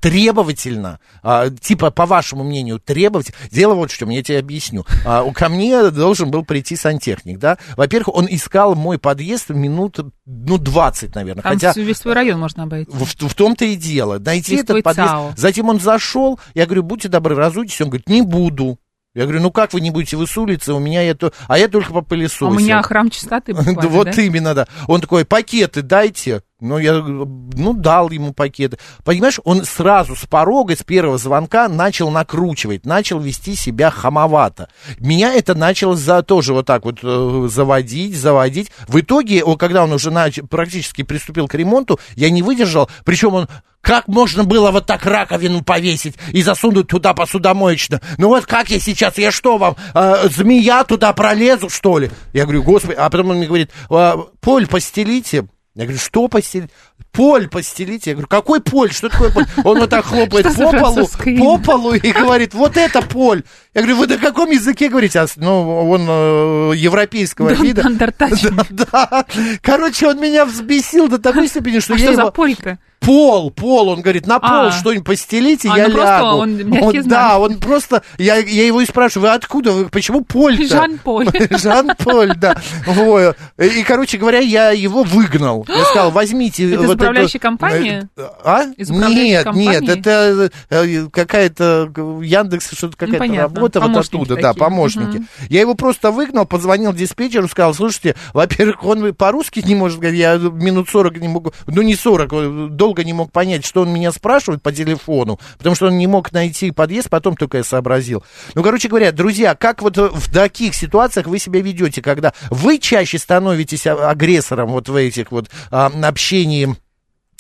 требовательно, а, типа, по вашему мнению, требовательно. Дело вот в чем, я тебе объясню. А, ко мне должен был прийти сантехник, да. Во-первых, он искал мой подъезд минут, ну, 20, наверное. Там Хотя... весь твой район можно обойти. В, в том-то и дело. Найти Весь этот подъезд. ЦАО. Затем он зашел, я говорю, будьте добры, разуйтесь. Он говорит, не буду. Я говорю, ну как вы не будете, вы с улицы, у меня это... А я только по А пылесосил. у меня храм чистоты буквально, вот именно, да. Он такой, пакеты дайте. Ну, я, ну, дал ему пакеты. Понимаешь, он сразу с порога, с первого звонка начал накручивать, начал вести себя хамовато. Меня это начало за, тоже вот так вот э, заводить, заводить. В итоге, когда он уже нач- практически приступил к ремонту, я не выдержал. Причем он, как можно было вот так раковину повесить и засунуть туда посудомоечную? Ну вот как я сейчас, я что вам, э, змея туда пролезу, что ли? Я говорю, господи, а потом он мне говорит, «А, поль постелите. Я говорю, что постелить? Поль постелите. Я говорю, какой поль? Что такое поль? Он вот так хлопает по полу, по полу и говорит, вот это поль. Я говорю, вы на каком языке говорите? А Ну, он э, европейского вида. Да, да. Короче, он меня взбесил до такой степени, что А я что за его... поль-то? Пол, пол, он говорит, на пол А. что-нибудь постелите, А, я ну лягу. он знак. да, он просто, я, я его и спрашиваю, вы откуда, вы, почему Поль-то? Жан-Поль. Жан-Поль, да. Вот. И, короче говоря, я его выгнал. Я сказал, возьмите... Это из вот управляющей эту- компании? А? Нет, компании? нет, это э, какая-то Яндекс, что-то какая-то понятно. работа вот Помощники оттуда, да, такие. помощники. Мгм. Я его просто выгнал, позвонил диспетчеру, сказал, слушайте, во-первых, он по-русски не может говорить, я минут 40 не могу, ну не 40, э, долго не мог понять, что он меня спрашивает по телефону, потому что он не мог найти подъезд, потом только я сообразил. Ну, короче говоря, друзья, как вот э, в таких ситуациях вы себя ведете, когда вы чаще становитесь а- агрессором вот в этих вот а, общении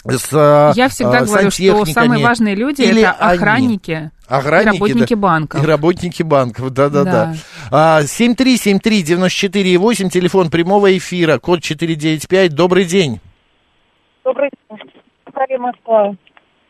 с а, Я всегда а, говорю, что самые важные люди Или это они? охранники, Охранники, и работники да. банков. И работники банков, да-да-да. Да. А, 7373948, телефон прямого эфира, код 495. Добрый день. Добрый день. Наталья Москва.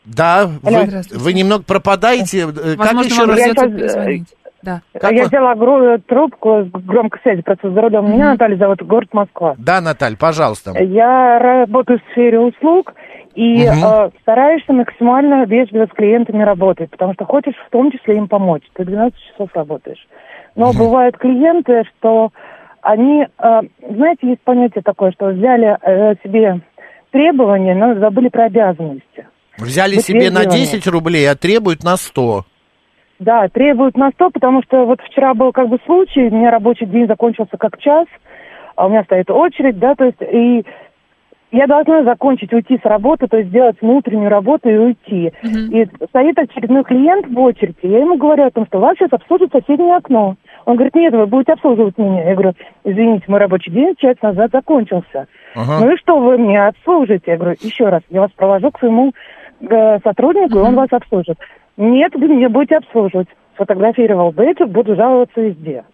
Да, вы, вы немного пропадаете. Э, Как Возможно, еще вам раз? Я сейчас, перезвонить. Да. Как я вы- взяла гро- трубку с громкой связи, просто за рулем. Меня Наталья зовут, город Москва. Да, Наталь, пожалуйста. Я работаю в сфере услуг и Мгм. э, стараешься максимально вежливо с клиентами работать, потому что хочешь в том числе им помочь. Ты 12 часов работаешь. Но бывают клиенты, что они, э, знаете, есть понятие такое, что взяли э, себе требования, но забыли про обязанности. Взяли быть себе на вежливыми. 10 рублей, а требуют на 100. Да, требуют на 100, потому что вот вчера был как бы случай, у меня рабочий день закончился как час, а у меня стоит очередь, да, то есть и я должна закончить, уйти с работы, то есть сделать внутреннюю работу и уйти. И стоит очередной клиент в очереди, я ему говорю о том, что вас сейчас обслужит соседнее окно. Он говорит, нет, вы будете обслуживать меня. Я говорю, извините, мой рабочий день час назад закончился. Ага. Ну и что вы меня обслужите? Я говорю, еще раз, я вас провожу к своему э, сотруднику, и он вас обслужит. Нет, вы меня будете обслуживать. Сфотографировал бейджик, буду жаловаться везде.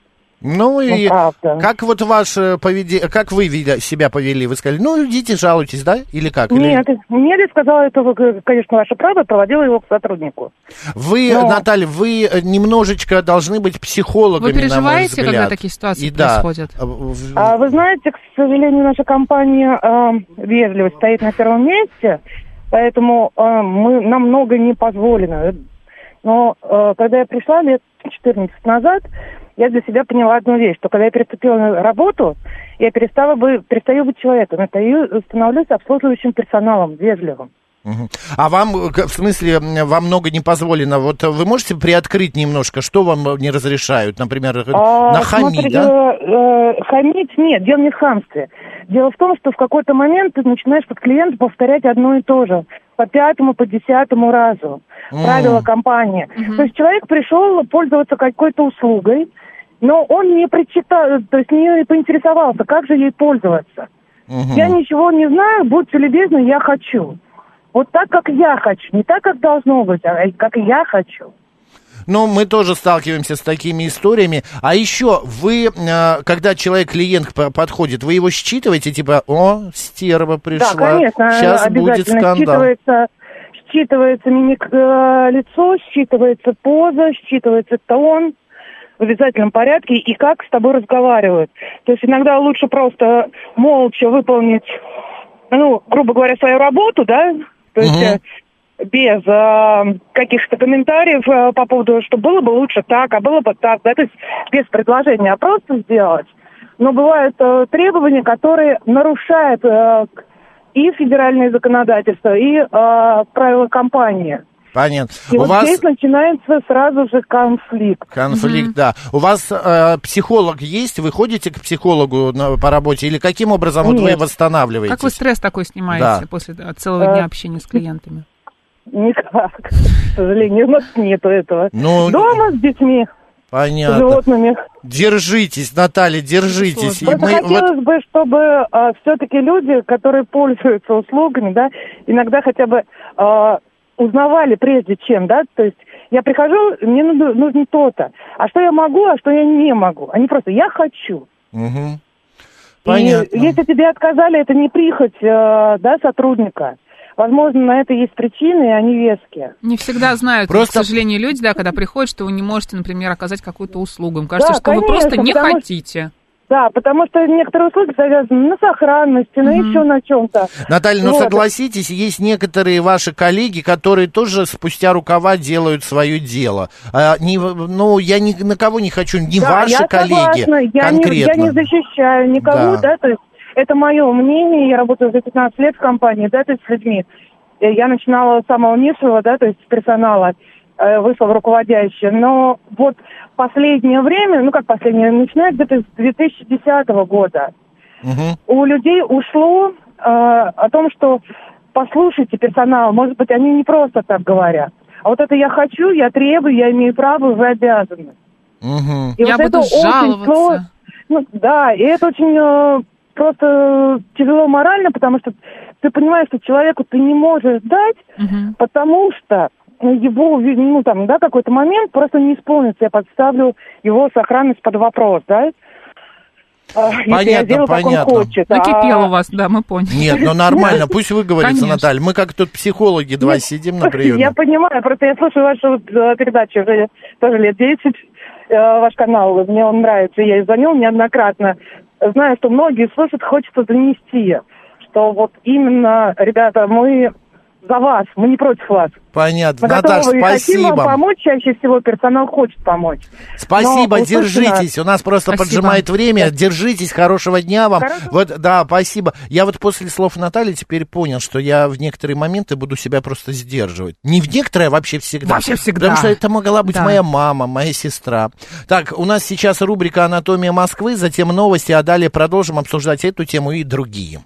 Ну и правда. как вот ваше поведение, как вы видя- себя повели? Вы сказали, ну идите, жалуйтесь, да? Или как? Или- Нет, нет, я сказала, это, вы, конечно, ваше право, проводила его к сотруднику. Вы, Но- Наталья, вы немножечко должны быть психологами, Вы переживаете, на мой когда такие ситуации И да, происходят? в- А вы знаете, к сожалению, наша компания э, вежливость стоит на первом месте, поэтому э, мы, нам много не позволено. Но э, когда я пришла лет 14 назад, я для себя поняла одну вещь, что когда я переступила на работу, я перестала бы, перестаю быть человеком, я стою- становлюсь обслуживающим персоналом, вежливым. А вам, э, в смысле, вам много не позволено? Вот вы можете приоткрыть немножко, что вам э, не разрешают? Например, э, А, нахамить, смотри, да? э, хамить нет, дело не в хамстве. Дело в том, что в какой-то момент ты начинаешь под клиента повторять одно и то же. По пятому, по десятому разу. М. Правила компании. То есть человек пришел пользоваться какой-то услугой, но он не прочитал, то есть не поинтересовался, как же ей пользоваться. Я ничего не знаю, будьте любезны, я хочу. Вот так, как я хочу. Не так, как должно быть, а как я хочу. Ну, мы тоже сталкиваемся с такими историями. А еще вы, э, когда человек, клиент по- подходит, вы его считываете, типа, о, стерва пришла, Да, конечно, сейчас будет скандал. считывается, считывается мимик э, лицо, считывается поза, считывается тон в обязательном порядке и как с тобой разговаривают. То есть иногда лучше просто молча выполнить, ну, грубо говоря, свою работу, да, то есть э, без э, каких-то комментариев э, по поводу, что было бы лучше так, а было бы так, да, то есть без предложения, а просто сделать. Но бывают э, требования, которые нарушают э, и федеральное законодательство, и э, правила компании. Понятно. И У вот вас здесь начинается сразу же конфликт. конфликт, да. У вас э, психолог есть? Вы ходите к психологу на- по работе? Или каким образом вот вы восстанавливаетесь? Как вы стресс такой снимаете Да. после э, целого Э, дня общения с клиентами? Никак, к сожалению, у нас нету этого. Ну, Дома с детьми, с Понятно. животными. Держитесь, Наталья, держитесь. И мы вот- хотелось бы, чтобы все-таки люди, которые пользуются услугами, да, иногда хотя бы а, узнавали прежде чем, да, то есть я прихожу, мне нужно, нужно то-то, а что я могу, а что я не могу, они просто я хочу. И Понятно. если тебе отказали, это не прихоть, э, да, сотрудника. Возможно, на это есть причины, и они веские. Не всегда знают, Просто- к сожалению, люди, да, когда приходят, что вы не можете, например, оказать какую-то услугу. Им кажется, Да, что вы конечно, просто не потому что- хотите. Да, потому что некоторые услуги завязаны на сохранности, на еще на чем-то. Наталья, ну Вот. согласитесь, есть некоторые ваши коллеги, которые тоже спустя рукава делают свое дело. А, не, ну, я ни на кого не хочу, не Да, ваши я коллеги согласна, я не, я конкретно. не защищаю никого, Да. да. то есть это мое мнение, я работаю за 15 лет в компании, да, то есть с людьми. Я начинала с самого низшего, да, то есть с персонала, вышла в руководящее, но вот последнее время, ну как последнее, начиная где-то с 2010 года, Мгм. у людей ушло э, о том, что послушайте персонал, может быть, они не просто так говорят. А вот это я хочу, я требую, я имею право, вы обязаны. Мгм. И Я вот буду это очень жаловаться. сложно. Ну, да, и это очень э, просто тяжело морально, потому что ты понимаешь, что человеку ты не можешь дать, Мгм. потому что его, ну, там, да, какой-то момент просто не исполнится. Я подставлю его сохранность под вопрос, да? А, если я Понятно, он понятно. хочет. Накипело А- у вас, да, мы поняли. Нет, ну нормально, пусть выговорится. Наталья. Мы как тут психологи два Нет, сидим на приеме. Я понимаю, просто я слушаю вашу э, передачу уже тоже лет 10, э, ваш канал, мне он нравится, я и звонил неоднократно. Знаю, что многие слушают, хочется донести, что вот именно, ребята, мы за вас, мы не против вас. Понятно. Мы Наташ, готовы и хотим вам спасибо. помочь, чаще всего персонал хочет помочь. Спасибо, Но держитесь. нас. У нас просто Спасибо. поджимает время. Держитесь, хорошего дня вам. Хорошего. Вот, да, спасибо. Я вот после слов Натальи теперь понял, что я в некоторые моменты буду себя просто сдерживать. Не в некоторые, а вообще всегда. Вообще всегда. Потому что это могла быть Да. моя мама, моя сестра. Так, у нас сейчас рубрика «Анатомия Москвы», затем новости, а далее продолжим обсуждать эту тему и другие.